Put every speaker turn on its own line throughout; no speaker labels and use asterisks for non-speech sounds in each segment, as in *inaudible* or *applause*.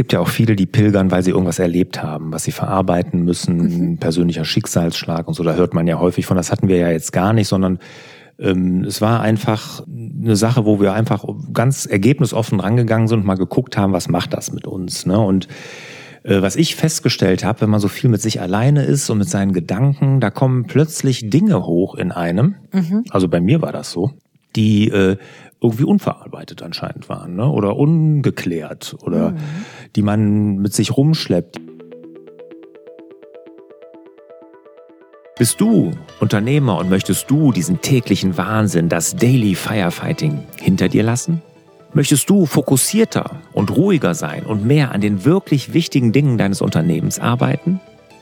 gibt ja auch viele, die pilgern, weil sie irgendwas erlebt haben, was sie verarbeiten müssen, mhm. persönlicher Schicksalsschlag und so. Da hört man ja häufig von. Das hatten wir ja jetzt gar nicht, sondern ähm, es war einfach eine Sache, wo wir einfach ganz ergebnisoffen rangegangen sind und mal geguckt haben, was macht das mit uns. Ne? Und äh, was ich festgestellt habe, wenn man so viel mit sich alleine ist und mit seinen Gedanken, da kommen plötzlich Dinge hoch in einem. Mhm. Also bei mir war das so, die äh, irgendwie unverarbeitet anscheinend waren ne? oder ungeklärt oder mhm. die man mit sich rumschleppt. Bist du Unternehmer und möchtest du diesen täglichen Wahnsinn, das Daily Firefighting hinter dir lassen? Möchtest du fokussierter und ruhiger sein und mehr an den wirklich wichtigen Dingen deines Unternehmens arbeiten?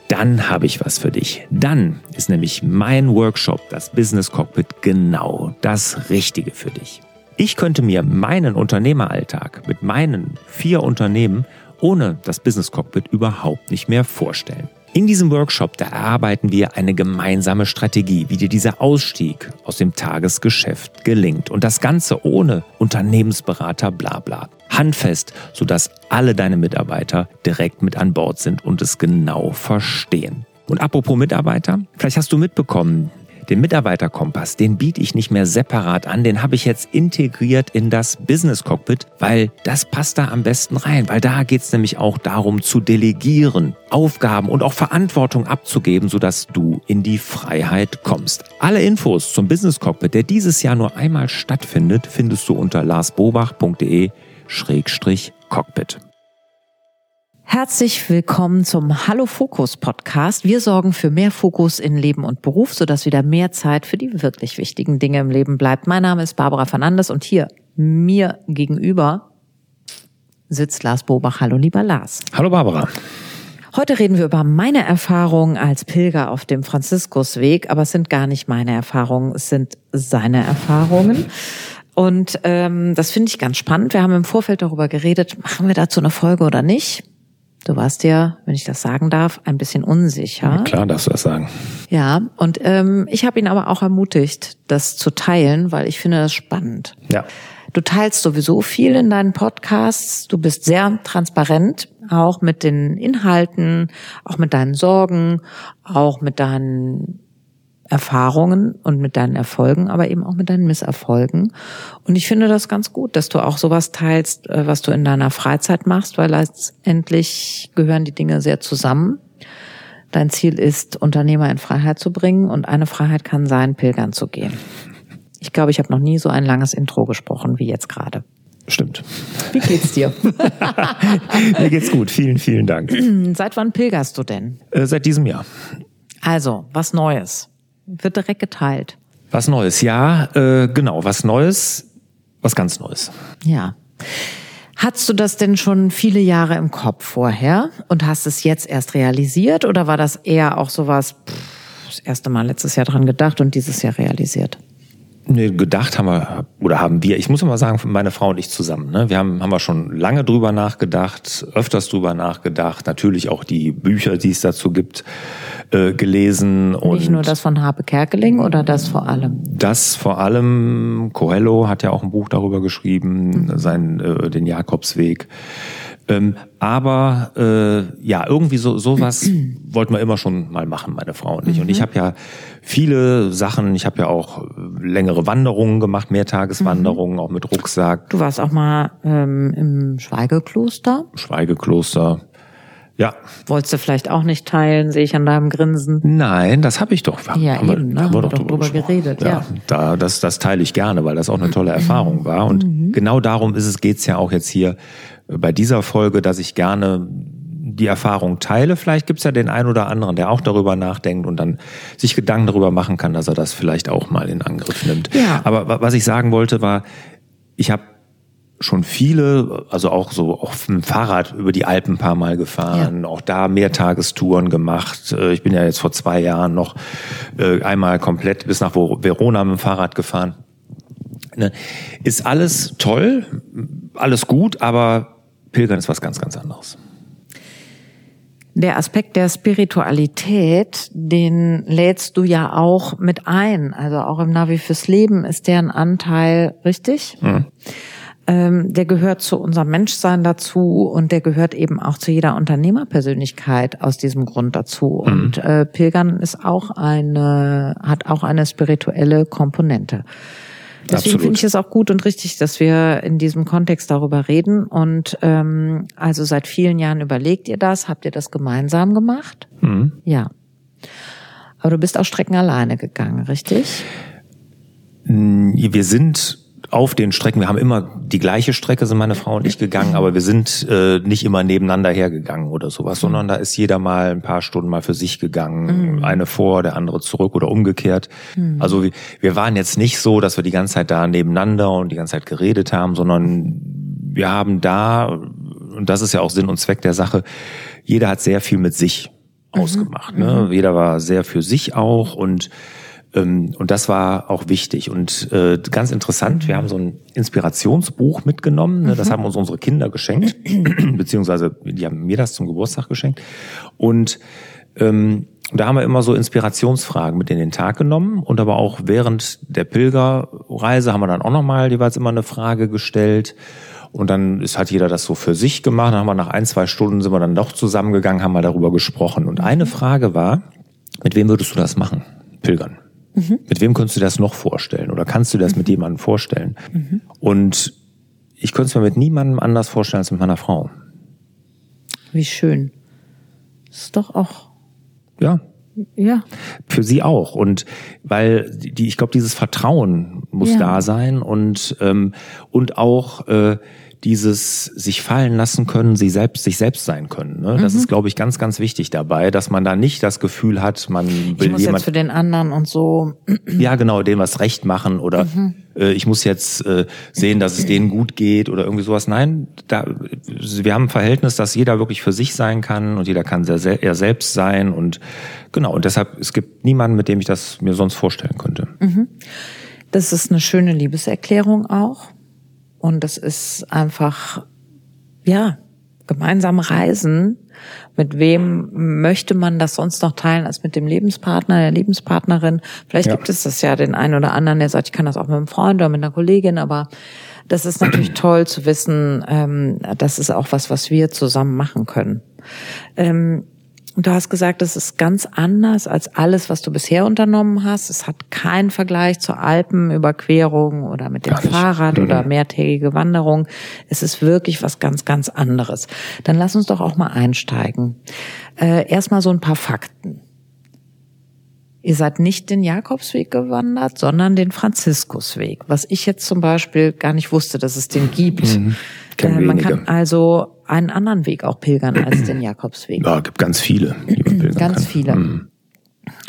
Dann habe ich was für dich. Dann ist nämlich mein Workshop, das Business Cockpit, genau das Richtige für dich. Ich könnte mir meinen Unternehmeralltag mit meinen vier Unternehmen ohne das Business Cockpit überhaupt nicht mehr vorstellen. In diesem Workshop, da erarbeiten wir eine gemeinsame Strategie, wie dir dieser Ausstieg aus dem Tagesgeschäft gelingt. Und das Ganze ohne Unternehmensberater Blabla. Handfest, sodass alle deine Mitarbeiter direkt mit an Bord sind und es genau verstehen. Und apropos Mitarbeiter, vielleicht hast du mitbekommen, den Mitarbeiterkompass, den biete ich nicht mehr separat an, den habe ich jetzt integriert in das Business Cockpit, weil das passt da am besten rein, weil da geht es nämlich auch darum zu delegieren, Aufgaben und auch Verantwortung abzugeben, sodass du in die Freiheit kommst. Alle Infos zum Business Cockpit, der dieses Jahr nur einmal stattfindet, findest du unter larsbobach.de-cockpit.
Herzlich willkommen zum Hallo Fokus Podcast. Wir sorgen für mehr Fokus in Leben und Beruf, sodass wieder mehr Zeit für die wirklich wichtigen Dinge im Leben bleibt. Mein Name ist Barbara Fernandes und hier mir gegenüber sitzt Lars Bobach. Hallo lieber Lars.
Hallo Barbara.
Heute reden wir über meine Erfahrungen als Pilger auf dem Franziskusweg, aber es sind gar nicht meine Erfahrungen, es sind seine Erfahrungen. Und ähm, das finde ich ganz spannend. Wir haben im Vorfeld darüber geredet, machen wir dazu eine Folge oder nicht? Du warst ja, wenn ich das sagen darf, ein bisschen unsicher.
Ja, klar, darfst du das sagen.
Ja, und ähm, ich habe ihn aber auch ermutigt, das zu teilen, weil ich finde das spannend.
Ja.
Du teilst sowieso viel in deinen Podcasts. Du bist sehr transparent, auch mit den Inhalten, auch mit deinen Sorgen, auch mit deinen Erfahrungen und mit deinen Erfolgen, aber eben auch mit deinen Misserfolgen. Und ich finde das ganz gut, dass du auch sowas teilst, äh, was du in deiner Freizeit machst, weil letztendlich gehören die Dinge sehr zusammen. Dein Ziel ist, Unternehmer in Freiheit zu bringen und eine Freiheit kann sein, pilgern zu gehen. Ich glaube, ich habe noch nie so ein langes Intro gesprochen wie jetzt gerade.
Stimmt.
Wie geht's dir? *laughs*
Mir geht's gut. Vielen, vielen Dank.
Seit wann pilgerst du denn?
Äh, seit diesem Jahr.
Also, was Neues? Wird direkt geteilt.
Was Neues, ja, äh, genau, was Neues, was ganz Neues.
Ja. Hattest du das denn schon viele Jahre im Kopf vorher und hast es jetzt erst realisiert oder war das eher auch sowas, pff, das erste Mal letztes Jahr dran gedacht und dieses Jahr realisiert?
Nee, gedacht haben wir, oder haben wir, ich muss immer sagen, meine Frau und ich zusammen. Ne? Wir haben, haben wir schon lange drüber nachgedacht, öfters drüber nachgedacht, natürlich auch die Bücher, die es dazu gibt, äh, gelesen.
Und Nicht nur das von Harpe Kerkeling oder das vor allem?
Das vor allem, Coelho hat ja auch ein Buch darüber geschrieben, mhm. sein, äh, den Jakobsweg. Ähm, aber äh, ja, irgendwie so sowas *clears throat* wollten wir immer schon mal machen, meine Frau und ich. Mhm. Und ich mhm. habe ja viele Sachen, ich habe ja auch längere Wanderungen gemacht, Mehrtageswanderungen, mhm. auch mit Rucksack.
Du warst auch mal ähm, im Schweigekloster?
Schweigekloster. Ja.
Wolltest du vielleicht auch nicht teilen, sehe ich an deinem Grinsen.
Nein, das habe ich doch.
Ja, haben eben, ne? haben wir doch drüber, drüber geredet. Ja, ja,
Da, das, das teile ich gerne, weil das auch eine tolle *clears throat* Erfahrung war. Und mhm. genau darum ist es, geht's ja auch jetzt hier bei dieser Folge, dass ich gerne die Erfahrung teile. Vielleicht gibt's ja den einen oder anderen, der auch darüber nachdenkt und dann sich Gedanken darüber machen kann, dass er das vielleicht auch mal in Angriff nimmt. Ja. Aber was ich sagen wollte, war, ich habe schon viele, also auch so auf dem Fahrrad über die Alpen ein paar Mal gefahren, ja. auch da Mehrtagestouren gemacht. Äh, ich bin ja jetzt vor zwei Jahren noch äh, einmal komplett bis nach Verona mit dem Fahrrad gefahren. Ne? Ist alles toll, alles gut, aber Pilgern ist was ganz, ganz anderes.
Der Aspekt der Spiritualität, den lädst du ja auch mit ein. Also auch im Navi fürs Leben ist deren Anteil richtig. Mhm. ähm, der gehört zu unserem Menschsein dazu und der gehört eben auch zu jeder Unternehmerpersönlichkeit aus diesem Grund dazu. Mhm. Und äh, Pilgern ist auch eine, hat auch eine spirituelle Komponente. Deswegen finde ich es auch gut und richtig, dass wir in diesem Kontext darüber reden. Und ähm, also seit vielen Jahren überlegt ihr das, habt ihr das gemeinsam gemacht? Mhm. Ja. Aber du bist auch Strecken alleine gegangen, richtig?
Wir sind auf den Strecken, wir haben immer die gleiche Strecke, sind meine Frau und ich gegangen, aber wir sind äh, nicht immer nebeneinander hergegangen oder sowas, sondern da ist jeder mal ein paar Stunden mal für sich gegangen, mhm. eine vor, der andere zurück oder umgekehrt. Mhm. Also wir, wir waren jetzt nicht so, dass wir die ganze Zeit da nebeneinander und die ganze Zeit geredet haben, sondern wir haben da, und das ist ja auch Sinn und Zweck der Sache, jeder hat sehr viel mit sich mhm. ausgemacht. Ne? Mhm. Jeder war sehr für sich auch und und das war auch wichtig. Und äh, ganz interessant, wir haben so ein Inspirationsbuch mitgenommen. Ne? Das mhm. haben uns unsere Kinder geschenkt, *clears throat* beziehungsweise die haben mir das zum Geburtstag geschenkt. Und ähm, da haben wir immer so Inspirationsfragen mit in den Tag genommen und aber auch während der Pilgerreise haben wir dann auch nochmal jeweils immer eine Frage gestellt. Und dann ist halt jeder das so für sich gemacht. Dann haben wir nach ein, zwei Stunden sind wir dann doch zusammengegangen, haben mal darüber gesprochen. Und eine Frage war, mit wem würdest du das machen? Pilgern. Mhm. Mit wem könntest du das noch vorstellen? Oder kannst du das mhm. mit jemandem vorstellen? Mhm. Und ich könnte es mir mit niemandem anders vorstellen als mit meiner Frau.
Wie schön. Das ist doch auch.
Ja. Ja. Für sie auch. Und weil die, ich glaube, dieses Vertrauen muss ja. da sein und, ähm, und auch äh, dieses sich fallen lassen können, sie selbst, sich selbst sein können. Ne? Das mhm. ist, glaube ich, ganz, ganz wichtig dabei, dass man da nicht das Gefühl hat, man will
ich muss
jemand
jetzt für den anderen und so. *clears throat*
Ja, genau, dem was recht machen oder mhm. äh, ich muss jetzt äh, sehen, dass es denen gut geht oder irgendwie sowas. Nein, da, wir haben ein Verhältnis, dass jeder wirklich für sich sein kann und jeder kann sehr, er selbst sein und genau. Und deshalb es gibt niemanden, mit dem ich das mir sonst vorstellen könnte. Mhm.
Das ist eine schöne Liebeserklärung auch. Und es ist einfach, ja, gemeinsam reisen. Mit wem möchte man das sonst noch teilen als mit dem Lebenspartner, der Lebenspartnerin? Vielleicht ja. gibt es das ja den einen oder anderen, der sagt, ich kann das auch mit einem Freund oder mit einer Kollegin, aber das ist natürlich *clears throat* toll zu wissen, ähm, das ist auch was, was wir zusammen machen können. Ähm, und du hast gesagt, das ist ganz anders als alles, was du bisher unternommen hast. Es hat keinen Vergleich zur Alpenüberquerung oder mit dem Fahrrad mhm. oder mehrtägige Wanderung. Es ist wirklich was ganz, ganz anderes. Dann lass uns doch auch mal einsteigen. Äh, Erstmal so ein paar Fakten. Ihr seid nicht den Jakobsweg gewandert, sondern den Franziskusweg, was ich jetzt zum Beispiel gar nicht wusste, dass es den gibt. Mhm. Äh, man kann also einen anderen Weg auch pilgern als den Jakobsweg.
Ja, gibt ganz viele.
Die man pilgern ganz kann. viele. Mhm.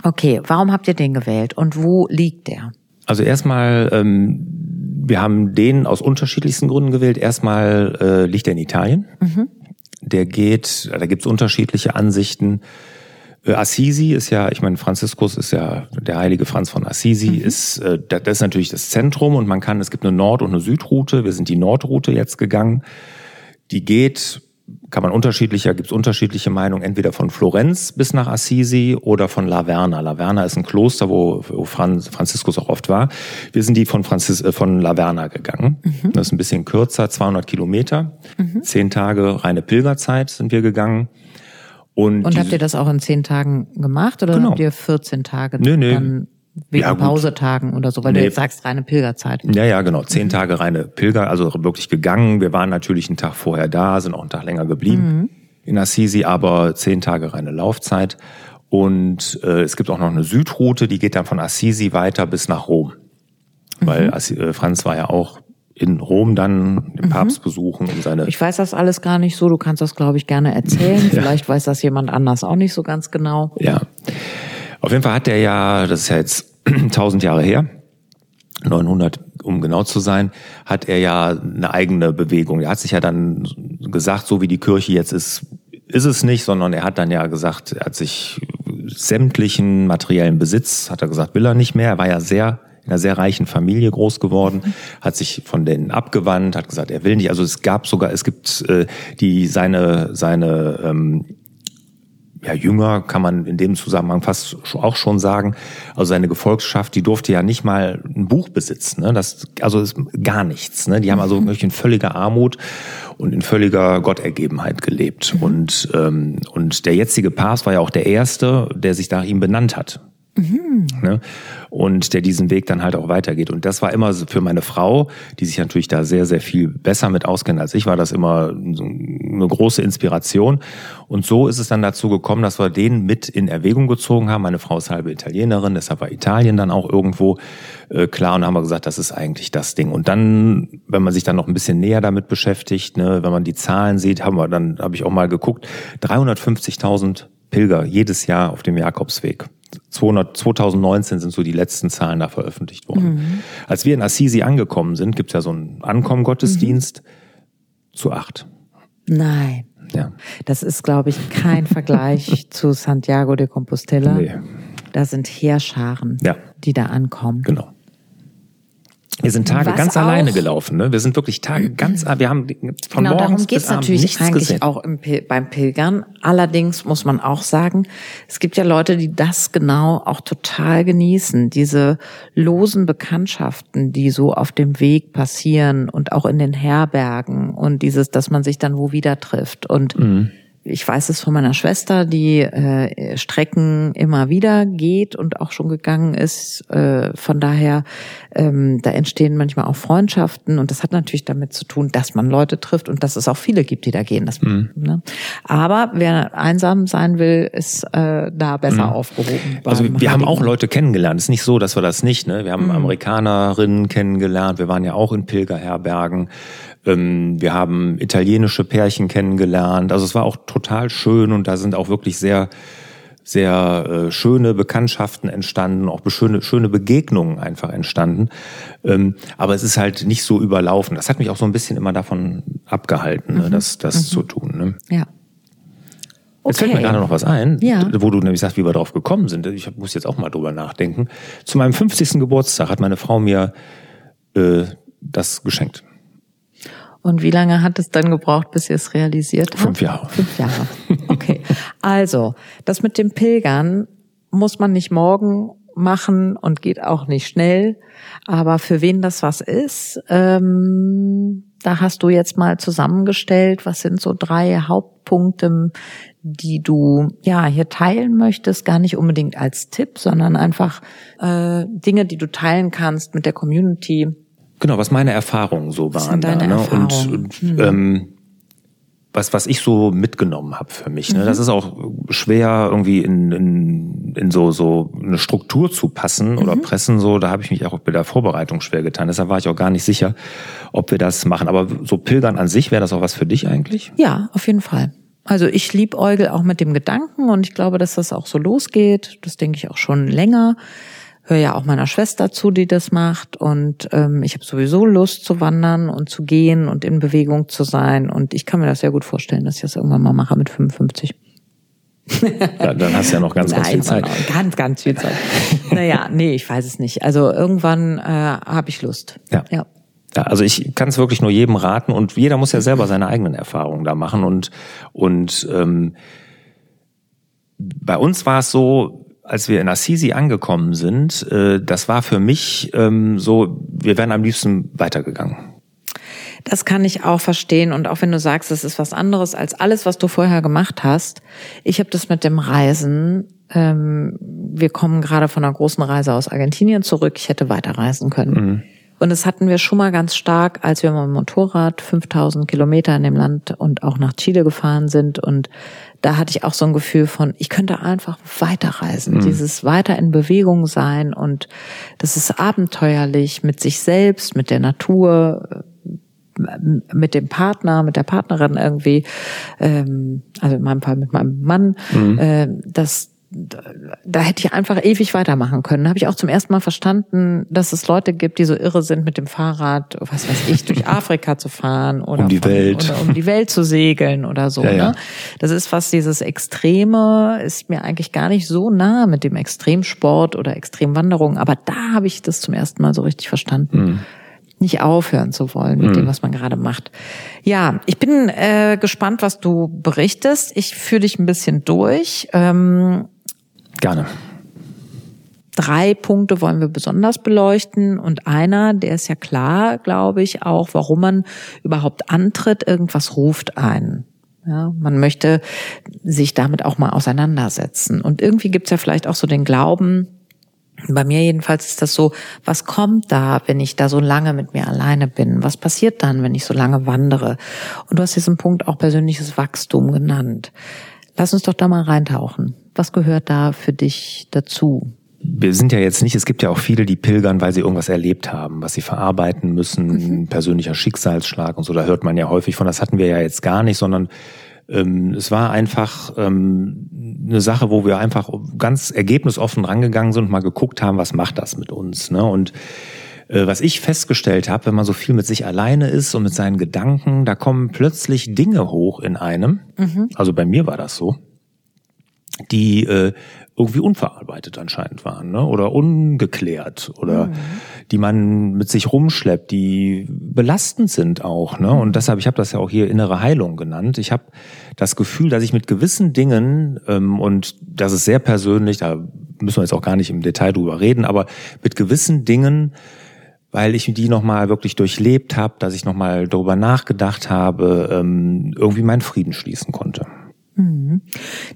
Okay, warum habt ihr den gewählt und wo liegt der?
Also erstmal, ähm, wir haben den aus unterschiedlichsten Gründen gewählt. Erstmal äh, liegt er in Italien. Mhm. Der geht, da gibt's unterschiedliche Ansichten. Äh, Assisi ist ja, ich meine, Franziskus ist ja der heilige Franz von Assisi, mhm. ist äh, das ist natürlich das Zentrum und man kann, es gibt eine Nord- und eine Südroute. Wir sind die Nordroute jetzt gegangen. Die geht, kann man unterschiedlicher, gibt es unterschiedliche Meinungen, entweder von Florenz bis nach Assisi oder von Laverna. Laverna ist ein Kloster, wo, wo Franz, Franziskus auch oft war. Wir sind die von, Franzis, äh, von Laverna gegangen. Mhm. Das ist ein bisschen kürzer, 200 Kilometer. Mhm. Zehn Tage reine Pilgerzeit sind wir gegangen.
Und, und habt ihr das auch in zehn Tagen gemacht oder genau. habt ihr 14 Tage nee, nee. dann wegen ja, Pausetagen oder so, weil nee. du jetzt sagst, reine Pilgerzeit.
Ja, ja, genau. Zehn mhm. Tage reine Pilger, also wirklich gegangen. Wir waren natürlich einen Tag vorher da, sind auch einen Tag länger geblieben mhm. in Assisi, aber zehn Tage reine Laufzeit. Und äh, es gibt auch noch eine Südroute, die geht dann von Assisi weiter bis nach Rom. Mhm. Weil äh, Franz war ja auch in Rom dann den mhm. Papst besuchen, um seine.
Ich weiß das alles gar nicht so. Du kannst das, glaube ich, gerne erzählen. *laughs* ja. Vielleicht weiß das jemand anders auch nicht so ganz genau.
Ja. Auf jeden Fall hat er ja, das ist ja jetzt *clears throat* 1000 Jahre her, 900 um genau zu sein, hat er ja eine eigene Bewegung. Er hat sich ja dann gesagt, so wie die Kirche jetzt ist, ist es nicht, sondern er hat dann ja gesagt, er hat sich sämtlichen materiellen Besitz, hat er gesagt, will er nicht mehr. Er war ja sehr in einer sehr reichen Familie groß geworden, mhm. hat sich von denen abgewandt, hat gesagt, er will nicht. Also es gab sogar, es gibt äh, die seine seine ähm, ja, jünger kann man in dem Zusammenhang fast auch schon sagen. Also seine Gefolgschaft, die durfte ja nicht mal ein Buch besitzen. Ne? Das, also ist gar nichts. Ne? Die haben also wirklich in völliger Armut und in völliger Gottergebenheit gelebt. Mhm. Und, ähm, und der jetzige Papst war ja auch der Erste, der sich nach ihm benannt hat. Mhm. Ne? Und der diesen Weg dann halt auch weitergeht. Und das war immer für meine Frau, die sich natürlich da sehr, sehr viel besser mit auskennt als ich, war das immer eine große Inspiration. Und so ist es dann dazu gekommen, dass wir den mit in Erwägung gezogen haben. Meine Frau ist halbe Italienerin, deshalb war Italien dann auch irgendwo äh, klar. Und haben wir gesagt, das ist eigentlich das Ding. Und dann, wenn man sich dann noch ein bisschen näher damit beschäftigt, ne, wenn man die Zahlen sieht, haben wir dann, habe ich auch mal geguckt, 350.000 Pilger jedes Jahr auf dem Jakobsweg. 200, 2019 sind so die letzten Zahlen da veröffentlicht worden. Mhm. Als wir in Assisi angekommen sind, gibt's ja so einen Ankommengottesdienst mhm. zu acht.
Nein. Ja. Das ist, glaube ich, kein Vergleich *laughs* zu Santiago de Compostela. Nee. Da sind Heerscharen, ja. die da ankommen.
Genau. Wir sind Tage Was ganz auch? alleine gelaufen. Ne? Wir sind wirklich Tage ganz, wir haben von genau, morgens darum geht's bis natürlich
eigentlich
gesehen.
auch im, beim Pilgern. Allerdings muss man auch sagen, es gibt ja Leute, die das genau auch total genießen. Diese losen Bekanntschaften, die so auf dem Weg passieren und auch in den Herbergen und dieses, dass man sich dann wo wieder trifft und mhm ich weiß es von meiner Schwester, die äh, Strecken immer wieder geht und auch schon gegangen ist. Äh, von daher, ähm, da entstehen manchmal auch Freundschaften und das hat natürlich damit zu tun, dass man Leute trifft und dass es auch viele gibt, die da gehen. Das, mhm. ne? Aber wer einsam sein will, ist äh, da besser mhm. aufgehoben.
Also wir haben auch Leute kennengelernt. Es ist nicht so, dass wir das nicht. Ne? Wir haben mhm. Amerikanerinnen kennengelernt. Wir waren ja auch in Pilgerherbergen. Ähm, wir haben italienische Pärchen kennengelernt. Also es war auch total schön und da sind auch wirklich sehr sehr äh, schöne Bekanntschaften entstanden, auch schöne, schöne Begegnungen einfach entstanden. Ähm, aber es ist halt nicht so überlaufen. Das hat mich auch so ein bisschen immer davon abgehalten, ne, mhm. ne, das, das mhm. zu tun. Ne?
Ja.
Okay. Jetzt fällt mir gerade noch was ein, ja. wo du nämlich sagst, wie wir drauf gekommen sind. Ich muss jetzt auch mal drüber nachdenken. Zu meinem 50. Geburtstag hat meine Frau mir äh, das geschenkt.
Und wie lange hat es dann gebraucht, bis ihr es realisiert habt?
Fünf Jahre.
Fünf Jahre. Okay. Also, das mit dem Pilgern muss man nicht morgen machen und geht auch nicht schnell. Aber für wen das was ist, ähm, da hast du jetzt mal zusammengestellt, was sind so drei Hauptpunkte, die du ja hier teilen möchtest, gar nicht unbedingt als Tipp, sondern einfach äh, Dinge, die du teilen kannst mit der Community,
Genau, was meine Erfahrungen so waren.
Da, ne?
Und, und hm. ähm, was, was ich so mitgenommen habe für mich. Ne? Mhm. Das ist auch schwer, irgendwie in, in, in so, so eine Struktur zu passen oder mhm. pressen. So, da habe ich mich auch bei der Vorbereitung schwer getan. Deshalb war ich auch gar nicht sicher, ob wir das machen. Aber so Pilgern an sich, wäre das auch was für dich eigentlich?
Ja, auf jeden Fall. Also ich liebäugel auch mit dem Gedanken und ich glaube, dass das auch so losgeht. Das denke ich auch schon länger höre ja auch meiner Schwester zu, die das macht. Und ähm, ich habe sowieso Lust zu wandern und zu gehen und in Bewegung zu sein. Und ich kann mir das sehr gut vorstellen, dass ich das irgendwann mal mache mit 55.
Ja, dann hast du ja noch ganz, ganz Nein, viel Zeit.
Ganz, ganz viel Zeit. naja, nee, ich weiß es nicht. Also irgendwann äh, habe ich Lust.
Ja. ja. Ja, also ich kann es wirklich nur jedem raten und jeder muss ja selber seine eigenen Erfahrungen da machen und und ähm, bei uns war es so, als wir in Assisi angekommen sind, äh, das war für mich ähm, so, wir wären am liebsten weitergegangen.
Das kann ich auch verstehen. Und auch wenn du sagst, es ist was anderes als alles, was du vorher gemacht hast. Ich habe das mit dem Reisen. Ähm, wir kommen gerade von einer großen Reise aus Argentinien zurück. Ich hätte weiterreisen können. Mhm. Und das hatten wir schon mal ganz stark, als wir mit dem Motorrad 5000 Kilometer in dem Land und auch nach Chile gefahren sind. Und da hatte ich auch so ein Gefühl von, ich könnte einfach weiterreisen, mhm. dieses weiter in Bewegung sein und das ist abenteuerlich mit sich selbst, mit der Natur, mit dem Partner, mit der Partnerin irgendwie, ähm, also in meinem Fall mit meinem Mann, mhm. äh, das da hätte ich einfach ewig weitermachen können. Da habe ich auch zum ersten Mal verstanden, dass es Leute gibt, die so irre sind, mit dem Fahrrad, was weiß ich, durch *laughs* Afrika zu fahren oder
um die
von,
Welt,
um die Welt zu segeln oder so. Ja, ja. Ne? Das ist fast dieses Extreme, ist mir eigentlich gar nicht so nah mit dem Extremsport oder Extremwanderung. Aber da habe ich das zum ersten Mal so richtig verstanden. Mhm. nicht aufhören zu wollen mit mhm. dem, was man gerade macht. Ja, ich bin äh, gespannt, was du berichtest. Ich führe dich ein bisschen durch. Ähm,
Gerne.
Drei Punkte wollen wir besonders beleuchten und einer, der ist ja klar, glaube ich, auch, warum man überhaupt antritt, irgendwas ruft einen. Ja, man möchte sich damit auch mal auseinandersetzen. Und irgendwie gibt's ja vielleicht auch so den Glauben, bei mir jedenfalls ist das so, was kommt da, wenn ich da so lange mit mir alleine bin? Was passiert dann, wenn ich so lange wandere? Und du hast diesen Punkt auch persönliches Wachstum genannt. Lass uns doch da mal reintauchen. Was gehört da für dich dazu?
Wir sind ja jetzt nicht, es gibt ja auch viele, die pilgern, weil sie irgendwas erlebt haben, was sie verarbeiten müssen, mhm. persönlicher Schicksalsschlag und so, da hört man ja häufig von, das hatten wir ja jetzt gar nicht, sondern ähm, es war einfach ähm, eine Sache, wo wir einfach ganz ergebnisoffen rangegangen sind und mal geguckt haben, was macht das mit uns. Ne? Und äh, was ich festgestellt habe, wenn man so viel mit sich alleine ist und mit seinen Gedanken, da kommen plötzlich Dinge hoch in einem. Mhm. Also bei mir war das so die äh, irgendwie unverarbeitet anscheinend waren ne? oder ungeklärt oder mhm. die man mit sich rumschleppt, die belastend sind auch. Ne? Und deshalb, ich habe das ja auch hier innere Heilung genannt. Ich habe das Gefühl, dass ich mit gewissen Dingen, ähm, und das ist sehr persönlich, da müssen wir jetzt auch gar nicht im Detail drüber reden, aber mit gewissen Dingen, weil ich die nochmal wirklich durchlebt habe, dass ich nochmal darüber nachgedacht habe, ähm, irgendwie meinen Frieden schließen konnte.
Mhm.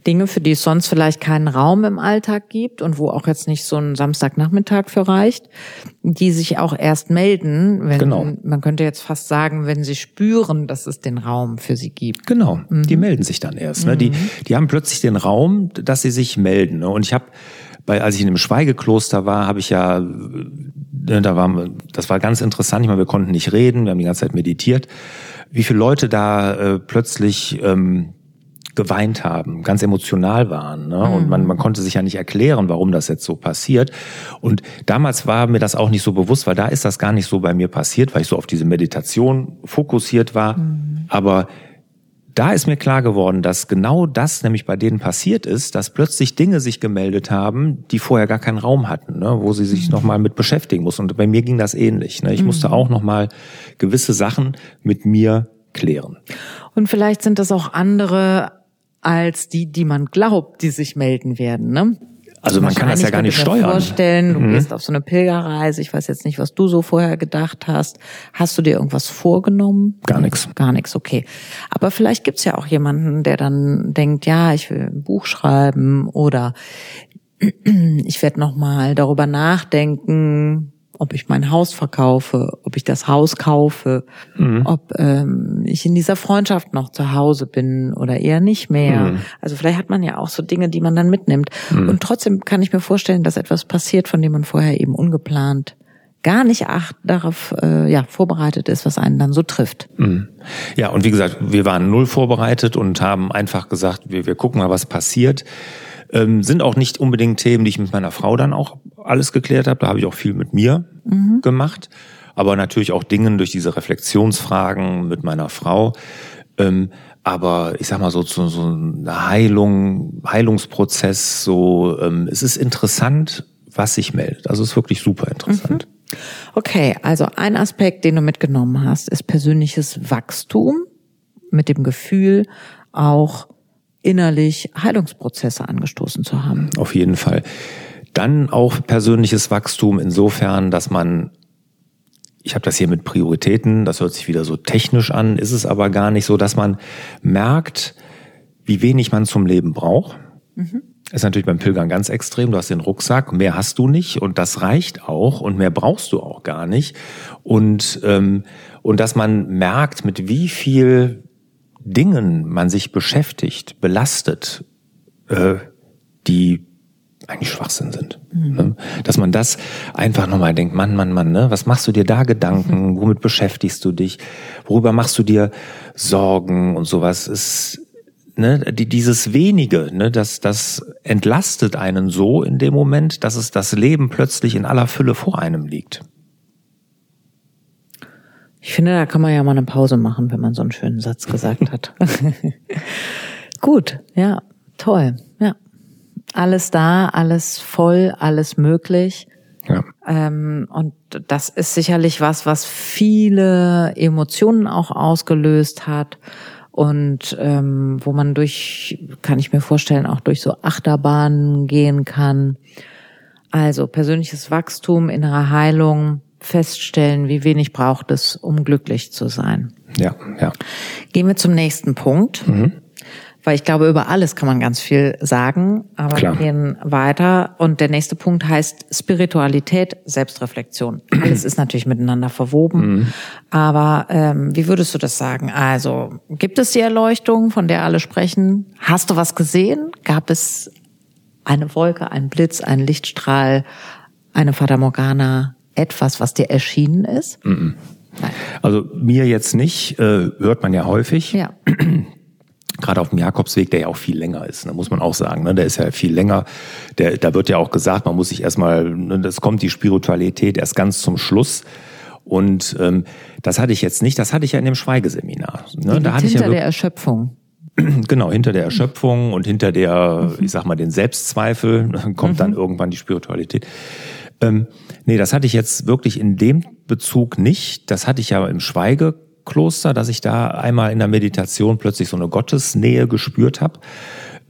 Dinge, für die es sonst vielleicht keinen Raum im Alltag gibt und wo auch jetzt nicht so ein Samstagnachmittag für reicht, die sich auch erst melden, wenn genau. man könnte jetzt fast sagen, wenn sie spüren, dass es den Raum für sie gibt.
Genau, mhm. die melden sich dann erst. Ne? Die, mhm. die haben plötzlich den Raum, dass sie sich melden. Ne? Und ich habe weil als ich in dem Schweigekloster war, habe ich ja, ne, da war, das war ganz interessant. Ich meine, wir konnten nicht reden, wir haben die ganze Zeit meditiert. Wie viele Leute da äh, plötzlich ähm, geweint haben, ganz emotional waren. Ne? Und man, man konnte sich ja nicht erklären, warum das jetzt so passiert. Und damals war mir das auch nicht so bewusst, weil da ist das gar nicht so bei mir passiert, weil ich so auf diese Meditation fokussiert war. Mhm. Aber da ist mir klar geworden, dass genau das nämlich bei denen passiert ist, dass plötzlich Dinge sich gemeldet haben, die vorher gar keinen Raum hatten, ne, wo sie sich mhm. nochmal mit beschäftigen muss. Und bei mir ging das ähnlich. Ne. Ich mhm. musste auch nochmal gewisse Sachen mit mir klären.
Und vielleicht sind das auch andere als die, die man glaubt, die sich melden werden. Ne?
Also man kann das ja gar nicht steuern.
Vorstellen, du mhm. gehst auf so eine Pilgerreise. Ich weiß jetzt nicht, was du so vorher gedacht hast. Hast du dir irgendwas vorgenommen?
Gar nichts.
Gar nichts, okay. Aber vielleicht gibt's ja auch jemanden, der dann denkt, ja, ich will ein Buch schreiben oder *clears throat* ich werde noch mal darüber nachdenken, ob ich mein Haus verkaufe, ob ich das Haus kaufe, mhm. ob ähm, ich in dieser Freundschaft noch zu Hause bin oder eher nicht mehr. Mhm. Also vielleicht hat man ja auch so Dinge, die man dann mitnimmt. Mhm. Und trotzdem kann ich mir vorstellen, dass etwas passiert, von dem man vorher eben ungeplant gar nicht acht darauf äh, ja vorbereitet ist, was einen dann so trifft.
Mhm. Ja, und wie gesagt, wir waren null vorbereitet und haben einfach gesagt, wir, wir gucken mal, was passiert. Ähm, sind auch nicht unbedingt Themen, die ich mit meiner Frau dann auch alles geklärt habe. Da habe ich auch viel mit mir mhm. gemacht. Aber natürlich auch Dingen durch diese Reflexionsfragen mit meiner Frau. Ähm, aber ich sag mal so so, so eine Heilung, Heilungsprozess, so ähm, es ist interessant, was sich meldet. Also es ist wirklich super interessant. Mhm.
Okay, also ein Aspekt, den du mitgenommen hast, ist persönliches Wachstum mit dem Gefühl, auch innerlich Heilungsprozesse angestoßen zu haben.
Auf jeden Fall. Dann auch persönliches Wachstum insofern, dass man ich habe das hier mit Prioritäten, das hört sich wieder so technisch an, ist es aber gar nicht so, dass man merkt, wie wenig man zum Leben braucht. Mhm. Ist natürlich beim Pilgern ganz extrem. Du hast den Rucksack, mehr hast du nicht und das reicht auch und mehr brauchst du auch gar nicht. Und, ähm, und dass man merkt, mit wie viel Dingen man sich beschäftigt, belastet, äh, die eigentlich Schwachsinn sind. Mhm. Ne? Dass man das einfach nochmal denkt, Mann, Mann, Mann, ne? was machst du dir da Gedanken? *laughs* Womit beschäftigst du dich? Worüber machst du dir Sorgen und sowas? Ist, ne, die, dieses wenige, ne, das, das entlastet einen so in dem Moment, dass es das Leben plötzlich in aller Fülle vor einem liegt.
Ich finde, da kann man ja mal eine Pause machen, wenn man so einen schönen Satz gesagt hat. *laughs* Gut, ja, toll, ja. Alles da, alles voll, alles möglich. Ja. Ähm, und das ist sicherlich was, was viele Emotionen auch ausgelöst hat und ähm, wo man durch, kann ich mir vorstellen, auch durch so Achterbahnen gehen kann. Also persönliches Wachstum, innere Heilung, feststellen, wie wenig braucht es, um glücklich zu sein.
Ja, ja.
Gehen wir zum nächsten Punkt. Mhm weil ich glaube, über alles kann man ganz viel sagen, aber Klar. wir gehen weiter. Und der nächste Punkt heißt Spiritualität, Selbstreflexion. *clears throat* Alles ist natürlich miteinander verwoben. Mhm. Aber ähm, wie würdest du das sagen? Also, gibt es die Erleuchtung, von der alle sprechen? Hast du was gesehen? Gab es eine Wolke, einen Blitz, einen Lichtstrahl, eine Fata Morgana, etwas, was dir erschienen ist? Mhm.
Also mir jetzt nicht, äh, hört man ja häufig.
Ja. *clears throat*
gerade auf dem Jakobsweg, der ja auch viel länger ist, ne, muss man auch sagen. Ne, der ist ja viel länger. Der, da wird ja auch gesagt, man muss sich erstmal, ne, das kommt die Spiritualität erst ganz zum Schluss. Und ähm, das hatte ich jetzt nicht, das hatte ich ja in dem Schweigeseminar.
Ne? Da hatte hinter ich ja der Erschöpfung. *clears throat*
Genau, hinter der Erschöpfung und hinter der, ich sag mal, den Selbstzweifel kommt mhm. dann irgendwann die Spiritualität. Ähm, nee, das hatte ich jetzt wirklich in dem Bezug nicht. Das hatte ich ja im Schweige Kloster, dass ich da einmal in der Meditation plötzlich so eine Gottesnähe gespürt habe,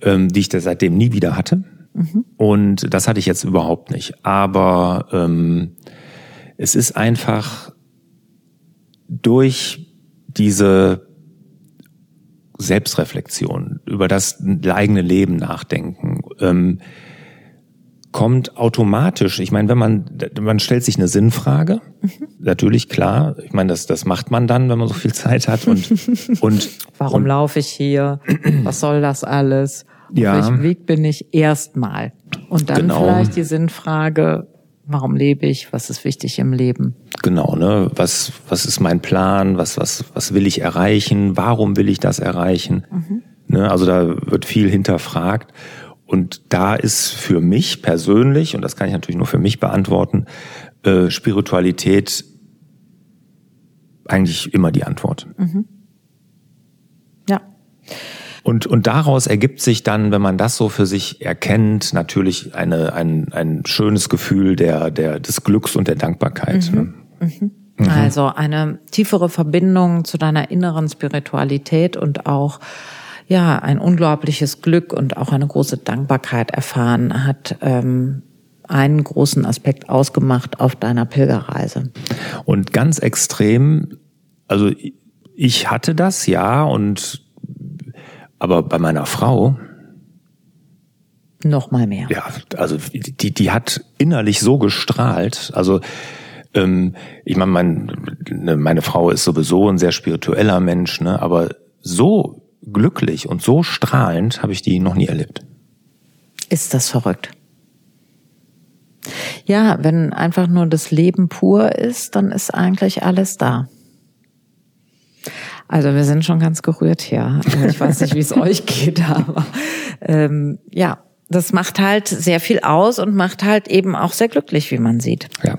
ähm, die ich da seitdem nie wieder hatte. Mhm. Und das hatte ich jetzt überhaupt nicht. Aber ähm, es ist einfach durch diese Selbstreflexion, über das eigene Leben nachdenken, ähm, kommt automatisch, ich meine, wenn man, man stellt sich eine Sinnfrage, mhm. natürlich klar, ich meine, das, das macht man dann, wenn man so viel Zeit hat und, *laughs* und
Warum und, laufe ich hier? Was soll das alles? Auf ja. welchem Weg bin ich erstmal? Und dann genau. vielleicht die Sinnfrage, warum lebe ich? Was ist wichtig im Leben?
Genau, ne? Was, was ist mein Plan? Was, was, was will ich erreichen? Warum will ich das erreichen? Mhm. Ne? Also da wird viel hinterfragt. Und da ist für mich persönlich, und das kann ich natürlich nur für mich beantworten, äh, Spiritualität eigentlich immer die Antwort. Mhm.
Ja.
Und, und daraus ergibt sich dann, wenn man das so für sich erkennt, natürlich eine, ein, ein schönes Gefühl der, der, des Glücks und der Dankbarkeit. Mhm. Ne?
Mhm. mhm. Also eine tiefere Verbindung zu deiner inneren Spiritualität und auch ja ein unglaubliches Glück und auch eine große Dankbarkeit erfahren hat. Ähm, einen großen Aspekt ausgemacht auf deiner Pilgerreise.
Und ganz extrem, also ich hatte das ja und aber bei meiner Frau
noch mal mehr.
Ja, also die die hat innerlich so gestrahlt, also ähm, ich meine, mein, ne, meine Frau ist sowieso ein sehr spiritueller Mensch, ne, aber so glücklich und so strahlend habe ich die noch nie erlebt.
Ist das verrückt? Ja, wenn einfach nur das Leben pur ist, dann ist eigentlich alles da. Also wir sind schon ganz gerührt hier. Also ich weiß nicht, wie es *laughs* euch geht, aber ähm, ja, das macht halt sehr viel aus und macht halt eben auch sehr glücklich, wie man sieht.
Ja.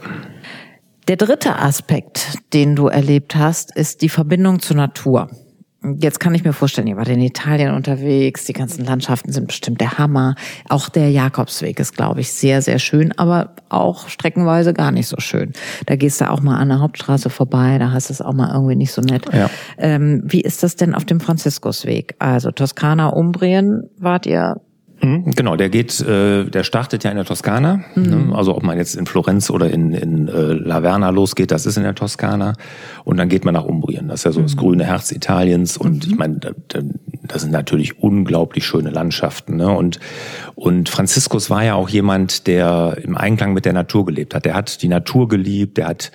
Der dritte Aspekt, den du erlebt hast, ist die Verbindung zur Natur. Jetzt kann ich mir vorstellen, ihr wart in Italien unterwegs, die ganzen Landschaften sind bestimmt der Hammer. Auch der Jakobsweg ist, glaube ich, sehr, sehr schön, aber auch streckenweise gar nicht so schön. Da gehst du auch mal an der Hauptstraße vorbei, da hast du es auch mal irgendwie nicht so nett. Ja. Ähm, wie ist das denn auf dem Franziskusweg? Also Toskana, Umbrien wart ihr
genau, der geht, äh, der startet ja in der Toskana. Mhm. Ne? Also ob man jetzt in Florenz oder in, in äh, Laverna losgeht, das ist in der Toskana. Und dann geht man nach Umbrien. Das ist ja so mhm. das grüne Herz Italiens. Und mhm. ich meine, da, da, das sind natürlich unglaublich schöne Landschaften. Ne? Und, und Franziskus war ja auch jemand, der im Einklang mit der Natur gelebt hat. Der hat die Natur geliebt, der hat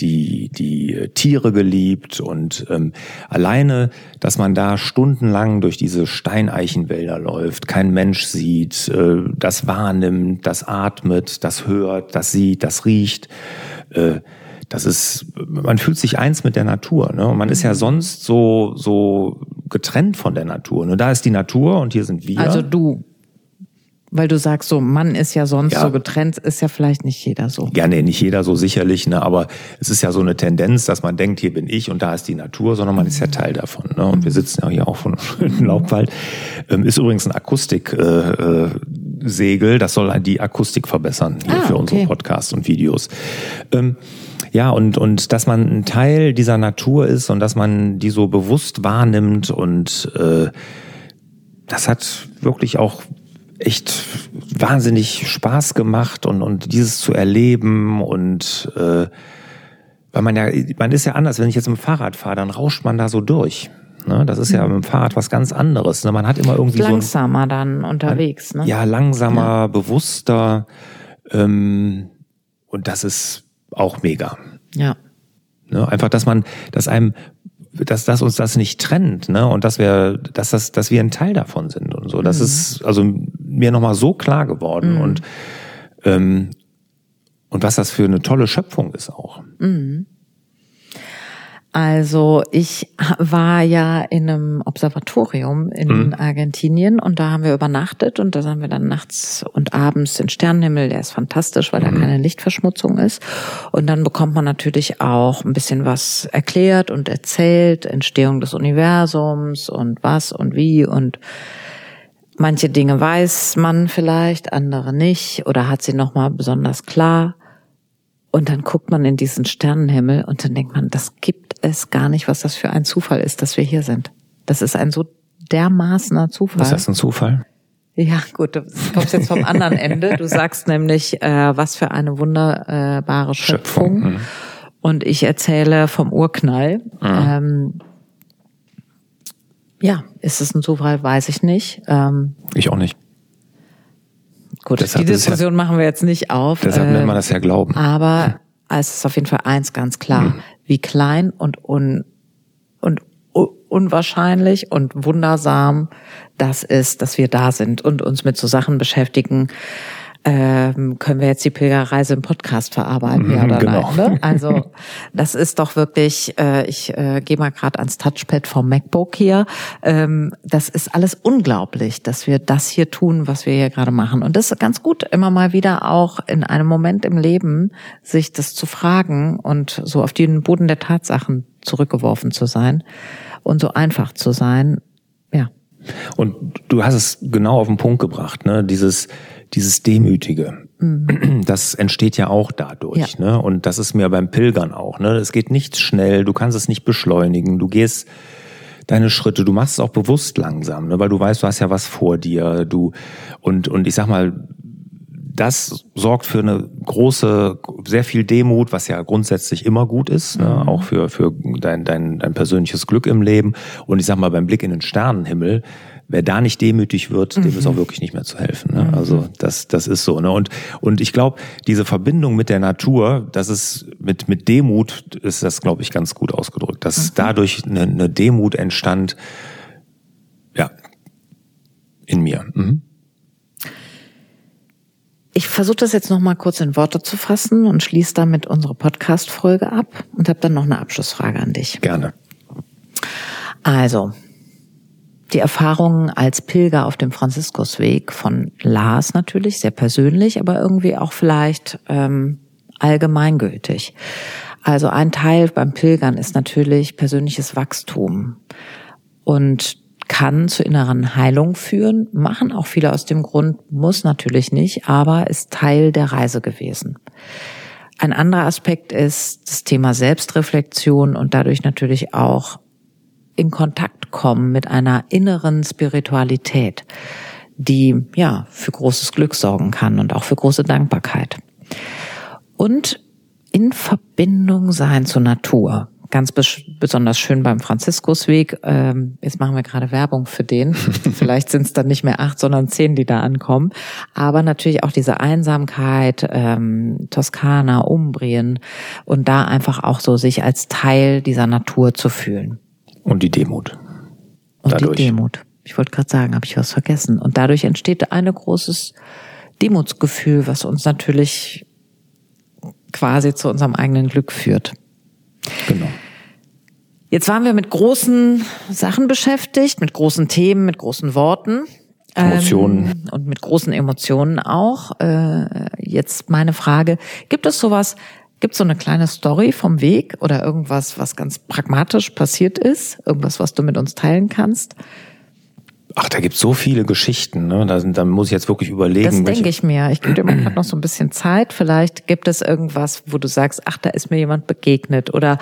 die, die Tiere geliebt und ähm, alleine, dass man da stundenlang durch diese Steineichenwälder läuft, kein Mensch sieht, äh, das wahrnimmt, das atmet, das hört, das sieht, das riecht, äh, das ist, man fühlt sich eins mit der Natur. Ne? Und man ist ja mhm. sonst so, so getrennt von der Natur. Ne? Da ist die Natur und hier sind wir.
Also du weil du sagst, so Mann ist ja sonst ja. so getrennt, ist ja vielleicht nicht jeder so.
Ja, nee, nicht jeder so sicherlich, ne, aber es ist ja so eine Tendenz, dass man denkt, hier bin ich und da ist die Natur, sondern man ist ja Teil davon. Ne? Und wir sitzen ja hier auch von *laughs* einem Laubwald. Ähm, ist übrigens ein Akustik. Äh, äh, das soll die Akustik verbessern hier
Ah,
für unsere
okay.
Podcasts und Videos. Ähm, ja, und, und dass man ein Teil dieser Natur ist und dass man die so bewusst wahrnimmt und äh, das hat wirklich auch echt wahnsinnig Spaß gemacht und, und dieses zu erleben und äh, weil man ja, man ist ja anders, wenn ich jetzt mit dem Fahrrad fahre, dann rauscht man da so durch. Ne? Das ist ja mit dem Fahrrad was ganz anderes. Ne? Man hat immer irgendwie so ein,
Langsamer dann unterwegs, ne?
ja, langsamer, bewusster ähm, und das ist auch mega.
Ja.
Ne? Einfach, dass man, dass einem, dass, dass uns das nicht trennt, ne? Und dass wir, dass das, dass wir ein Teil davon sind und so. Das ist also mir nochmal so klar geworden und ähm, und was das für eine tolle Schöpfung ist auch.
Also ich war ja in einem Observatorium in Argentinien und da haben wir übernachtet und da haben wir dann nachts und abends den Sternenhimmel, der ist fantastisch, weil da keine Lichtverschmutzung ist. Und dann bekommt man natürlich auch ein bisschen was erklärt und erzählt, Entstehung des Universums und was und wie und manche Dinge weiß man vielleicht, andere nicht oder hat sie noch mal besonders klar. Und dann guckt man in diesen Sternenhimmel und dann denkt man, das gibt es gar nicht, was das für ein Zufall ist, dass wir hier sind. Das ist ein so dermaßener Zufall.
Ist das ein Zufall?
Ja, gut, du kommst jetzt vom anderen Ende. Du sagst nämlich, äh, was für eine wunderbare Schöpfung.
Schöpfung, mhm.
Und ich erzähle vom Urknall. Ähm, ja, ist es ein Zufall, weiß ich nicht. Ähm,
Ich auch nicht.
gut,
Deshalb
die
es ja-
Diskussion machen wir jetzt nicht auf.
Deshalb
Äh,
nennt man das ja Glauben.
aber es ist auf jeden Fall eins ganz klar, wie klein und un, und unwahrscheinlich und wundersam das ist, dass wir da sind und uns mit so Sachen beschäftigen. Ähm, können wir jetzt die Pilgerreise im Podcast verarbeiten, ja
Mhm,
oder
genau.
nein? Ne? *laughs* Also das ist doch wirklich, äh, ich äh, gehe mal gerade ans Touchpad vom MacBook hier. Ähm, das ist alles unglaublich, dass wir das hier tun, was wir hier gerade machen. Und das ist ganz gut, immer mal wieder auch in einem Moment im Leben sich das zu fragen und so auf den Boden der Tatsachen zurückgeworfen zu sein und so einfach zu sein. Ja.
Und du hast es genau auf den Punkt gebracht, ne? Dieses, dieses Demütige. Das entsteht ja auch dadurch,
Ja.
ne? Und das ist mir beim Pilgern auch, ne? Es geht nicht schnell, du kannst es nicht beschleunigen, du gehst deine Schritte, du machst es auch bewusst langsam, ne? Weil du weißt, du hast ja was vor dir, du, und, und ich sag mal, das sorgt für eine große, sehr viel Demut, was ja grundsätzlich immer gut ist, ne? auch für, für dein, dein, dein persönliches Glück im Leben. Und ich sag mal, beim Blick in den Sternenhimmel, wer da nicht demütig wird, dem ist auch wirklich nicht mehr zu helfen. Ne? Also das, das ist so. Ne? Und, und ich glaube, diese Verbindung mit der Natur, das ist mit, mit Demut ist das, glaube ich, ganz gut ausgedrückt. Dass dadurch eine, eine Demut entstand, ja, in mir. Mhm.
Ich versuche das jetzt noch mal kurz in Worte zu fassen und schließe damit unsere Podcast-Folge ab und habe dann noch eine Abschlussfrage an dich.
Gerne.
Also, die Erfahrungen als Pilger auf dem Franziskusweg von Lars natürlich, sehr persönlich, aber irgendwie auch vielleicht ähm, allgemeingültig. Also ein Teil beim Pilgern ist natürlich persönliches Wachstum und kann zu inneren Heilung führen, machen auch viele aus dem Grund, muss natürlich nicht, aber ist Teil der Reise gewesen. Ein anderer Aspekt ist das Thema Selbstreflexion und dadurch natürlich auch in Kontakt kommen mit einer inneren Spiritualität, die ja für großes Glück sorgen kann und auch für große Dankbarkeit. Und in Verbindung sein zur Natur. Ganz bes besonders schön beim Franziskusweg. Ähm, jetzt machen wir gerade Werbung für den. *laughs* Vielleicht sind es dann nicht mehr acht, sondern zehn, die da ankommen. Aber natürlich auch diese Einsamkeit, ähm, Toskana, Umbrien und da einfach auch so sich als Teil dieser Natur zu fühlen.
Und die Demut.
Und
Dadurch.
die Demut. Ich wollte gerade sagen, habe ich was vergessen. Und dadurch entsteht ein großes Demutsgefühl, was uns natürlich quasi zu unserem eigenen Glück führt.
Genau.
Jetzt waren wir mit großen Sachen beschäftigt, mit großen Themen, mit großen Worten.
Emotionen.
Ähm, und mit großen Emotionen auch. Äh, jetzt meine Frage, gibt es sowas, gibt es so eine kleine Story vom Weg oder irgendwas, was ganz pragmatisch passiert ist? Irgendwas, was du mit uns teilen kannst?
Ach, da gibt's so viele Geschichten. Ne? Da, da muss ich jetzt wirklich überlegen.
Das denke ich mir. Ich gebe dir mal noch so ein bisschen Zeit. Vielleicht gibt es irgendwas, wo du sagst, ach, da ist mir jemand begegnet oder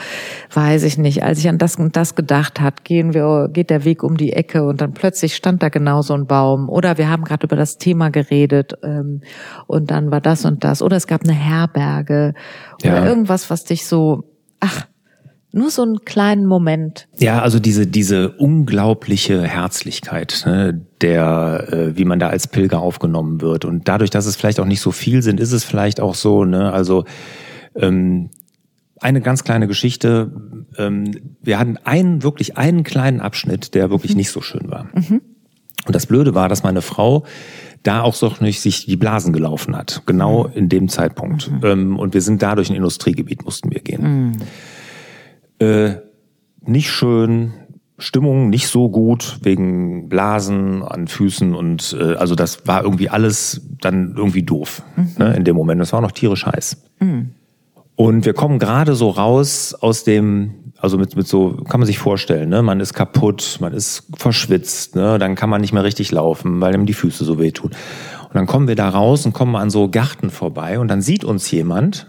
weiß ich nicht. Als ich an das und das gedacht hat, gehen wir, geht der Weg um die Ecke und dann plötzlich stand da genau so ein Baum. Oder wir haben gerade über das Thema geredet ähm, und dann war das und das. Oder es gab eine Herberge oder ja. irgendwas, was dich so, ach, nur so einen kleinen Moment.
Ja, also diese, diese unglaubliche Herzlichkeit, ne, der, äh, wie man da als Pilger aufgenommen wird. Und dadurch, dass es vielleicht auch nicht so viel sind, ist es vielleicht auch so, ne, also ähm, eine ganz kleine Geschichte. Ähm, wir hatten einen, wirklich einen kleinen Abschnitt, der wirklich mhm. nicht so schön war. Mhm. Und das Blöde war, dass meine Frau da auch so nicht sich die Blasen gelaufen hat. Genau mhm. in dem Zeitpunkt. Mhm. Ähm, und wir sind da durch ein Industriegebiet mussten wir gehen. Äh, nicht schön, Stimmung nicht so gut wegen Blasen an Füßen und äh, also das war irgendwie alles dann irgendwie doof mhm. ne, in dem Moment. Das war noch tierisch heiß. Mhm. Und wir kommen gerade so raus aus dem, also mit, mit so, kann man sich vorstellen, ne? man ist kaputt, man ist verschwitzt, ne? dann kann man nicht mehr richtig laufen, weil ihm die Füße so wehtun. Und dann kommen wir da raus und kommen an so Garten vorbei und dann sieht uns jemand,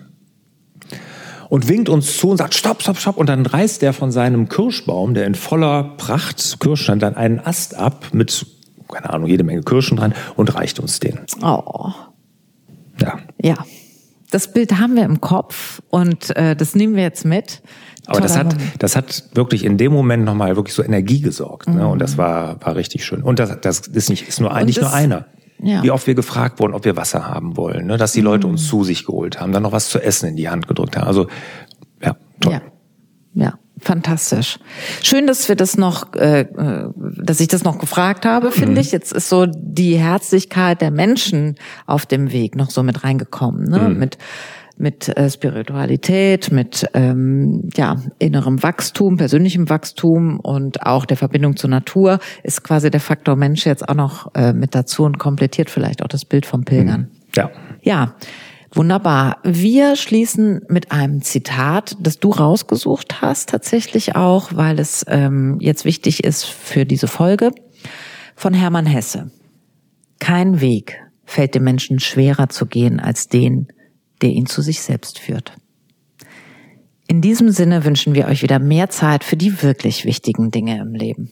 und winkt uns zu und sagt, stopp, stopp, stopp. Und dann reißt er von seinem Kirschbaum, der in voller Pracht Kirsch stand, dann einen Ast ab mit, keine Ahnung, jede Menge Kirschen dran und reicht uns den.
Oh. Ja. Ja. Das Bild haben wir im Kopf und äh, das nehmen wir jetzt mit.
Aber das hat, das hat wirklich in dem Moment nochmal wirklich so Energie gesorgt. Ne? Und das mhm. war, war richtig schön. Und das, das ist nicht, ist nur, nicht nur einer. Ja. Wie oft wir gefragt wurden, ob wir Wasser haben wollen, ne? dass die Leute uns mhm. zu sich geholt haben, dann noch was zu essen in die Hand gedrückt haben. Also ja, toll.
Ja. ja. Fantastisch. Schön, dass wir das noch, äh, äh dass ich das noch gefragt habe, finde mhm. ich. Jetzt ist so die Herzlichkeit der Menschen auf dem Weg noch so mit reingekommen, ne? Mhm. Mit mit äh, Spiritualität, mit ähm, ja, innerem Wachstum, persönlichem Wachstum und auch der Verbindung zur Natur ist quasi der Faktor Mensch jetzt auch noch äh, mit dazu und komplettiert vielleicht auch das Bild vom Pilgern. Mhm.
Ja.
Ja. Wunderbar. Wir schließen mit einem Zitat, das du rausgesucht hast, tatsächlich auch, weil es ähm, jetzt wichtig ist für diese Folge, von Hermann Hesse. Kein Weg fällt dem Menschen schwerer zu gehen als den, der ihn zu sich selbst führt. In diesem Sinne wünschen wir euch wieder mehr Zeit für die wirklich wichtigen Dinge im Leben.